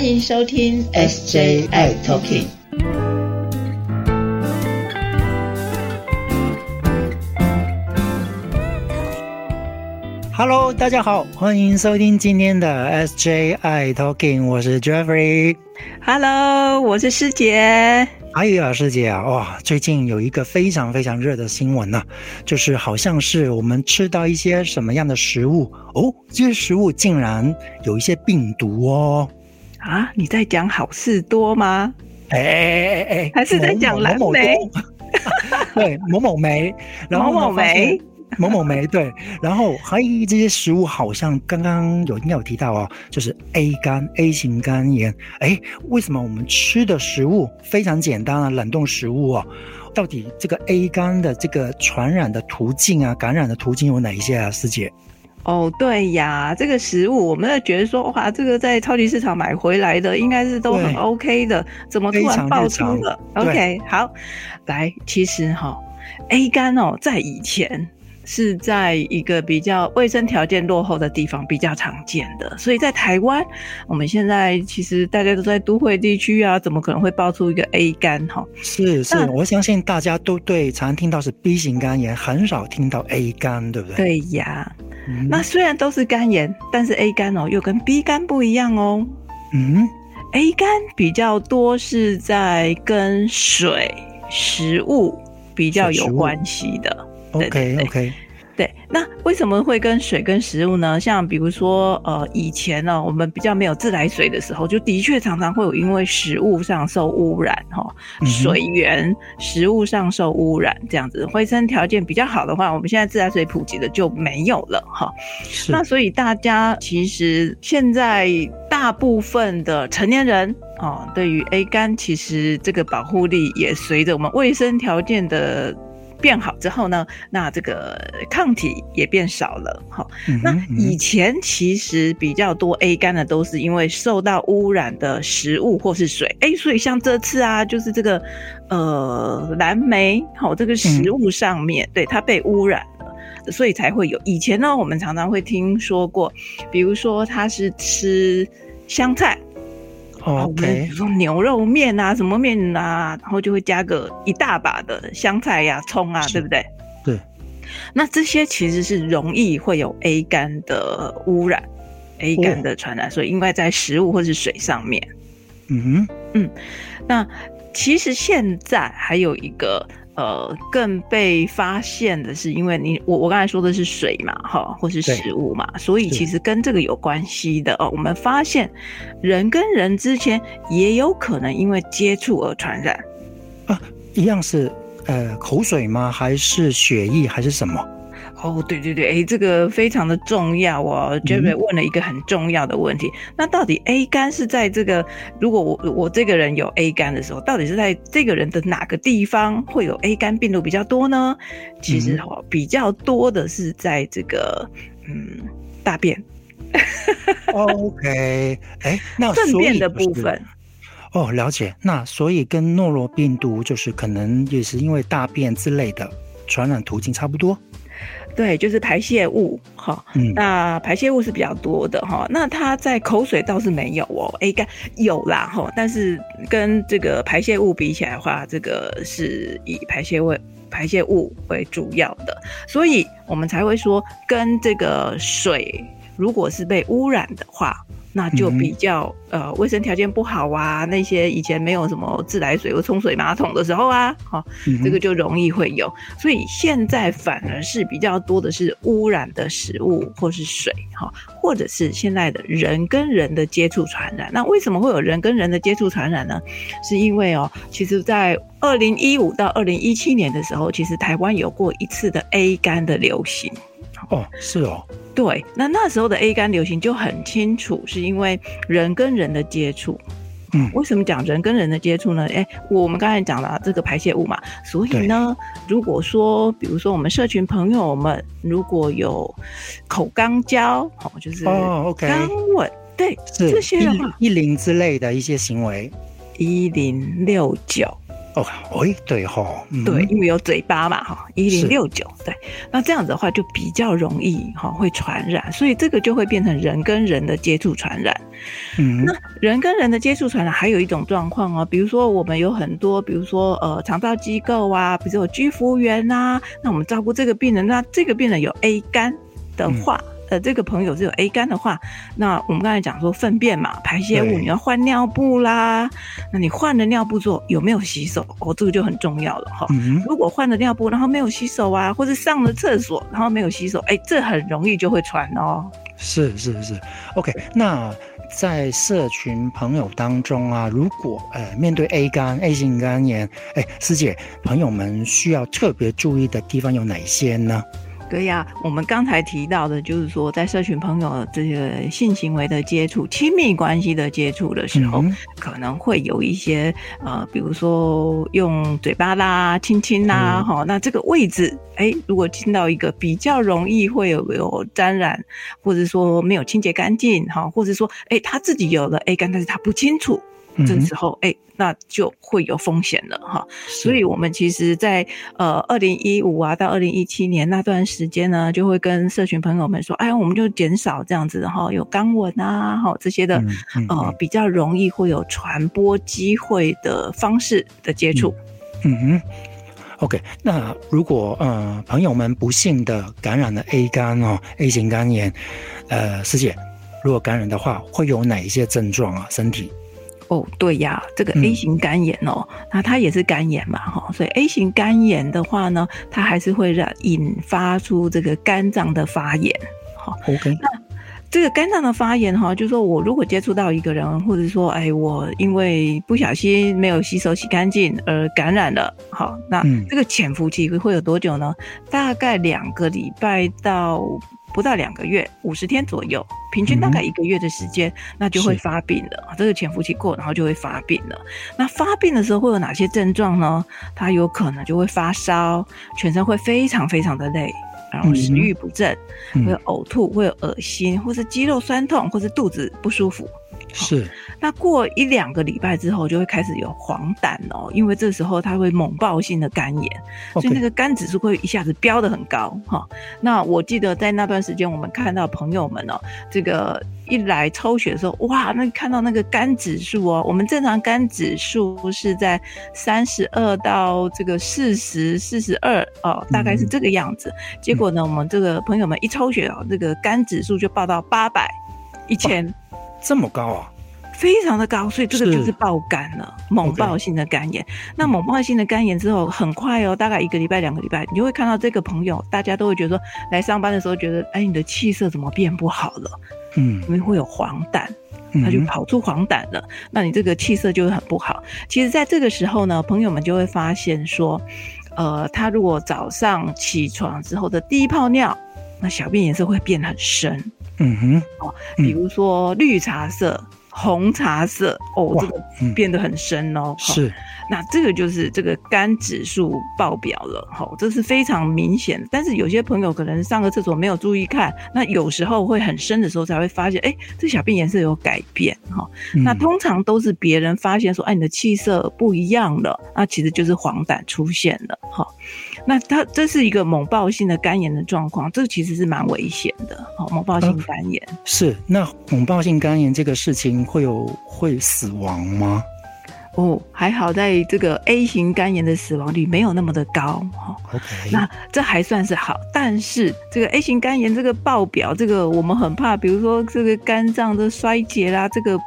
欢迎收听 SJI Talking。Hello，大家好，欢迎收听今天的 SJI Talking，我是 Jeffrey。Hello，我是师姐。哎呀，师姐啊，哇，最近有一个非常非常热的新闻呢，就是好像是我们吃到一些什么样的食物哦，这些食物竟然有一些病毒哦。啊，你在讲好事多吗？哎哎哎哎，还是在讲蓝 莓？对，某某梅，然后某某莓。某某梅对，然后还有这些食物好像刚刚有应该有提到哦，就是 A 肝 A 型肝炎。哎，为什么我们吃的食物非常简单啊？冷冻食物哦，到底这个 A 肝的这个传染的途径啊，感染的途径有哪一些啊？师姐？哦，对呀，这个食物我们在觉得说，哇，这个在超级市场买回来的应该是都很 OK 的，怎么突然爆出了？OK，好，来，其实哈，A 肝哦，在以前。是在一个比较卫生条件落后的地方比较常见的，所以在台湾，我们现在其实大家都在都会地区啊，怎么可能会爆出一个 A 肝哈？是是，我相信大家都对常听到是 B 型肝炎，很少听到 A 肝，对不对？对呀，那虽然都是肝炎，但是 A 肝哦又跟 B 肝不一样哦。嗯，A 肝比较多是在跟水、食物比较有关系的。OK OK，对，那为什么会跟水跟食物呢？像比如说，呃，以前呢，我们比较没有自来水的时候，就的确常常会有因为食物上受污染，哈，水源、食物上受污染这样子。卫生条件比较好的话，我们现在自来水普及的就没有了，哈。那所以大家其实现在大部分的成年人，哦，对于 A 肝，其实这个保护力也随着我们卫生条件的。变好之后呢，那这个抗体也变少了。好，那以前其实比较多 A 肝的都是因为受到污染的食物或是水。哎，所以像这次啊，就是这个呃蓝莓，好，这个食物上面对它被污染了，所以才会有。以前呢，我们常常会听说过，比如说他是吃香菜。哦，比如说牛肉面啊，什么面啊，然后就会加个一大把的香菜呀、葱啊，对不对？对。那这些其实是容易会有 A 肝的污染，A 肝的传染，所以应该在食物或是水上面。嗯哼，嗯。那其实现在还有一个。呃，更被发现的是，因为你我我刚才说的是水嘛，哈，或是食物嘛，所以其实跟这个有关系的哦。我们发现人跟人之间也有可能因为接触而传染啊，一样是呃口水吗？还是血液？还是什么？哦，对对对，哎，这个非常的重要哦。Jerry 问了一个很重要的问题，那到底 A 肝是在这个，如果我我这个人有 A 肝的时候，到底是在这个人的哪个地方会有 A 肝病毒比较多呢？其实哦，比较多的是在这个嗯大便。OK，哎，那 粪便的部分。哦，了解。那所以跟诺罗病毒就是可能也是因为大便之类的传染途径差不多。对，就是排泄物哈，那排泄物是比较多的哈。那它在口水倒是没有哦，A 肝有啦哈，但是跟这个排泄物比起来的话，这个是以排泄物排泄物为主要的，所以我们才会说跟这个水如果是被污染的话。那就比较呃卫生条件不好啊，那些以前没有什么自来水或冲水马桶的时候啊，好，这个就容易会有。所以现在反而是比较多的是污染的食物或是水，哈，或者是现在的人跟人的接触传染。那为什么会有人跟人的接触传染呢？是因为哦，其实在二零一五到二零一七年的时候，其实台湾有过一次的 A 肝的流行。哦，是哦。对，那那时候的 A 肝流行就很清楚，是因为人跟人的接触。嗯，为什么讲人跟人的接触呢？哎，我们刚才讲了这个排泄物嘛，所以呢，如果说，比如说我们社群朋友们如果有口肛交，哦，就是哦，OK，肛吻，对，这些的话，一零之类的一些行为，一零六九。哦，哎，对哈，对，因为有嘴巴嘛，哈，一零六九，对，那这样子的话就比较容易哈会传染，所以这个就会变成人跟人的接触传染。嗯，那人跟人的接触传染还有一种状况哦，比如说我们有很多，比如说呃肠道机构啊，比如说有居服员呐，那我们照顾这个病人，那这个病人有 A 肝的话。呃，这个朋友是有 A 肝的话，那我们刚才讲说粪便嘛，排泄物你要换尿布啦。那你换了尿布之后有没有洗手？哦，这个就很重要了哈。如果换了尿布然后没有洗手啊，或者上了厕所然后没有洗手，哎，这很容易就会传哦。是是是，OK。那在社群朋友当中啊，如果呃面对 A 肝 A 型肝炎，哎，师姐朋友们需要特别注意的地方有哪些呢？对呀，我们刚才提到的，就是说在社群朋友这个性行为的接触、亲密关系的接触的时候，可能会有一些呃，比如说用嘴巴啦、亲亲啦，哈，那这个位置，哎，如果亲到一个比较容易会有有沾染，或者说没有清洁干净，哈，或者说，哎，他自己有了 A 肝，但是他不清楚。这时候，哎，那就会有风险了哈。所以，我们其实，在呃二零一五啊到二零一七年那段时间呢，就会跟社群朋友们说，哎，我们就减少这样子哈，有肛吻啊，哈这些的，呃，比较容易会有传播机会的方式的接触。嗯哼，OK。那如果呃朋友们不幸的感染了 A 肝哦，A 型肝炎，呃，师姐，如果感染的话，会有哪一些症状啊？身体？哦，对呀，这个 A 型肝炎哦，那它也是肝炎嘛，哈，所以 A 型肝炎的话呢，它还是会让引发出这个肝脏的发炎，好，OK。那这个肝脏的发炎哈，就是说我如果接触到一个人，或者说，哎，我因为不小心没有洗手洗干净而感染了，好，那这个潜伏期会有多久呢？大概两个礼拜到。不到两个月，五十天左右，平均大概一个月的时间，那就会发病了。这个潜伏期过，然后就会发病了。那发病的时候会有哪些症状呢？它有可能就会发烧，全身会非常非常的累，然后食欲不振，会有呕吐，会有恶心，或是肌肉酸痛，或是肚子不舒服。是，那过一两个礼拜之后，就会开始有黄疸哦，因为这时候它会猛爆性的肝炎，所以那个肝指数会一下子飙得很高哈。那我记得在那段时间，我们看到朋友们哦，这个一来抽血的时候，哇，那看到那个肝指数哦，我们正常肝指数是在三十二到这个四十四十二哦，大概是这个样子。结果呢，我们这个朋友们一抽血哦，这个肝指数就报到八百一千。这么高啊，非常的高，所以这个就是爆肝了，猛爆性的肝炎。那猛爆性的肝炎之后，很快哦，大概一个礼拜、两个礼拜，你就会看到这个朋友，大家都会觉得说，来上班的时候觉得，哎，你的气色怎么变不好了？嗯，因为会有黄疸，他就跑出黄疸了，那你这个气色就会很不好。其实，在这个时候呢，朋友们就会发现说，呃，他如果早上起床之后的第一泡尿，那小便颜色会变很深。嗯哼，哦，比如说绿茶色、红茶色，哦，这个变得很深哦。是，那这个就是这个肝指数爆表了，哈，这是非常明显。但是有些朋友可能上个厕所没有注意看，那有时候会很深的时候才会发现，哎，这小便颜色有改变，哈。那通常都是别人发现说，哎，你的气色不一样了，那其实就是黄疸出现了，哈。那它这是一个猛暴性的肝炎的状况，这个其实是蛮危险的。好，猛暴性肝炎是那猛暴性肝炎这个事情会有会死亡吗？哦，还好在这个 A 型肝炎的死亡率没有那么的高。哈，OK，那这还算是好。但是这个 A 型肝炎这个爆表，这个我们很怕，比如说这个肝脏的衰竭啦，这个。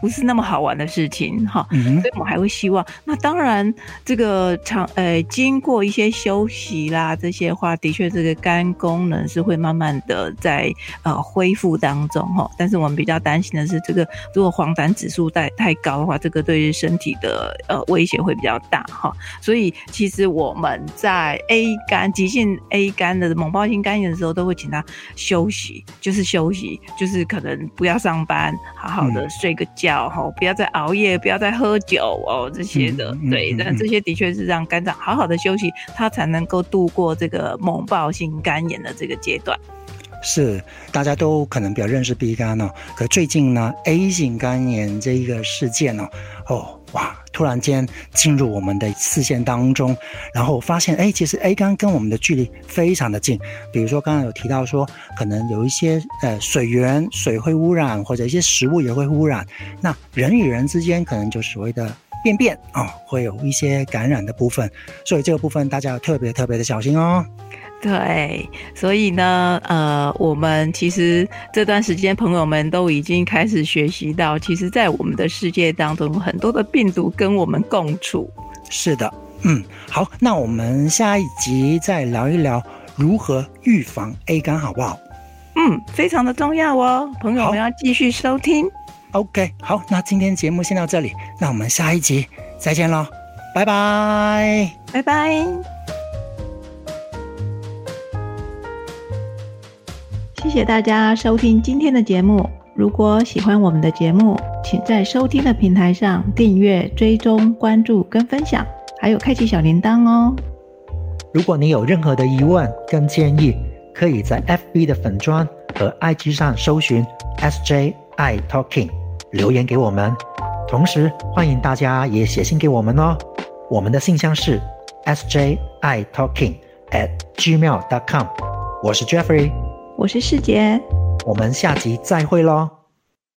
不是那么好玩的事情哈，所以我们还会希望。那当然，这个长呃，经过一些休息啦，这些话的确这个肝功能是会慢慢的在呃恢复当中哈。但是我们比较担心的是，这个如果黄疸指数太太高的话，这个对于身体的呃威胁会比较大哈。所以其实我们在 A 肝急性 A 肝的猛暴性肝炎的时候，都会请他休息，就是休息，就是可能不要上班，好好的睡个觉。哦，不要再熬夜，不要再喝酒哦，这些的，对，那这些的确是让肝脏好好的休息，它才能够度过这个猛暴性肝炎的这个阶段。是，大家都可能比较认识 B 肝哦，可最近呢，A 型肝炎这一个事件呢，哦，哇。突然间进入我们的视线当中，然后发现，哎，其实 A 缸跟我们的距离非常的近。比如说刚刚有提到说，可能有一些呃水源水会污染，或者一些食物也会污染。那人与人之间可能就所谓的便便哦，会有一些感染的部分，所以这个部分大家要特别特别的小心哦。对，所以呢，呃，我们其实这段时间朋友们都已经开始学习到，其实，在我们的世界当中，很多的病毒跟我们共处。是的，嗯，好，那我们下一集再聊一聊如何预防 A 肝，好不好？嗯，非常的重要哦，朋友们要继续收听。OK，好，那今天节目先到这里，那我们下一集再见喽，拜拜，拜拜。谢谢大家收听今天的节目。如果喜欢我们的节目，请在收听的平台上订阅、追踪、关注跟分享，还有开启小铃铛哦。如果你有任何的疑问跟建议，可以在 FB 的粉砖和 IG 上搜寻 SJ I Talking 留言给我们。同时，欢迎大家也写信给我们哦。我们的信箱是 SJ I Talking at gmail.com。我是 Jeffrey。我是世杰，我们下集再会喽。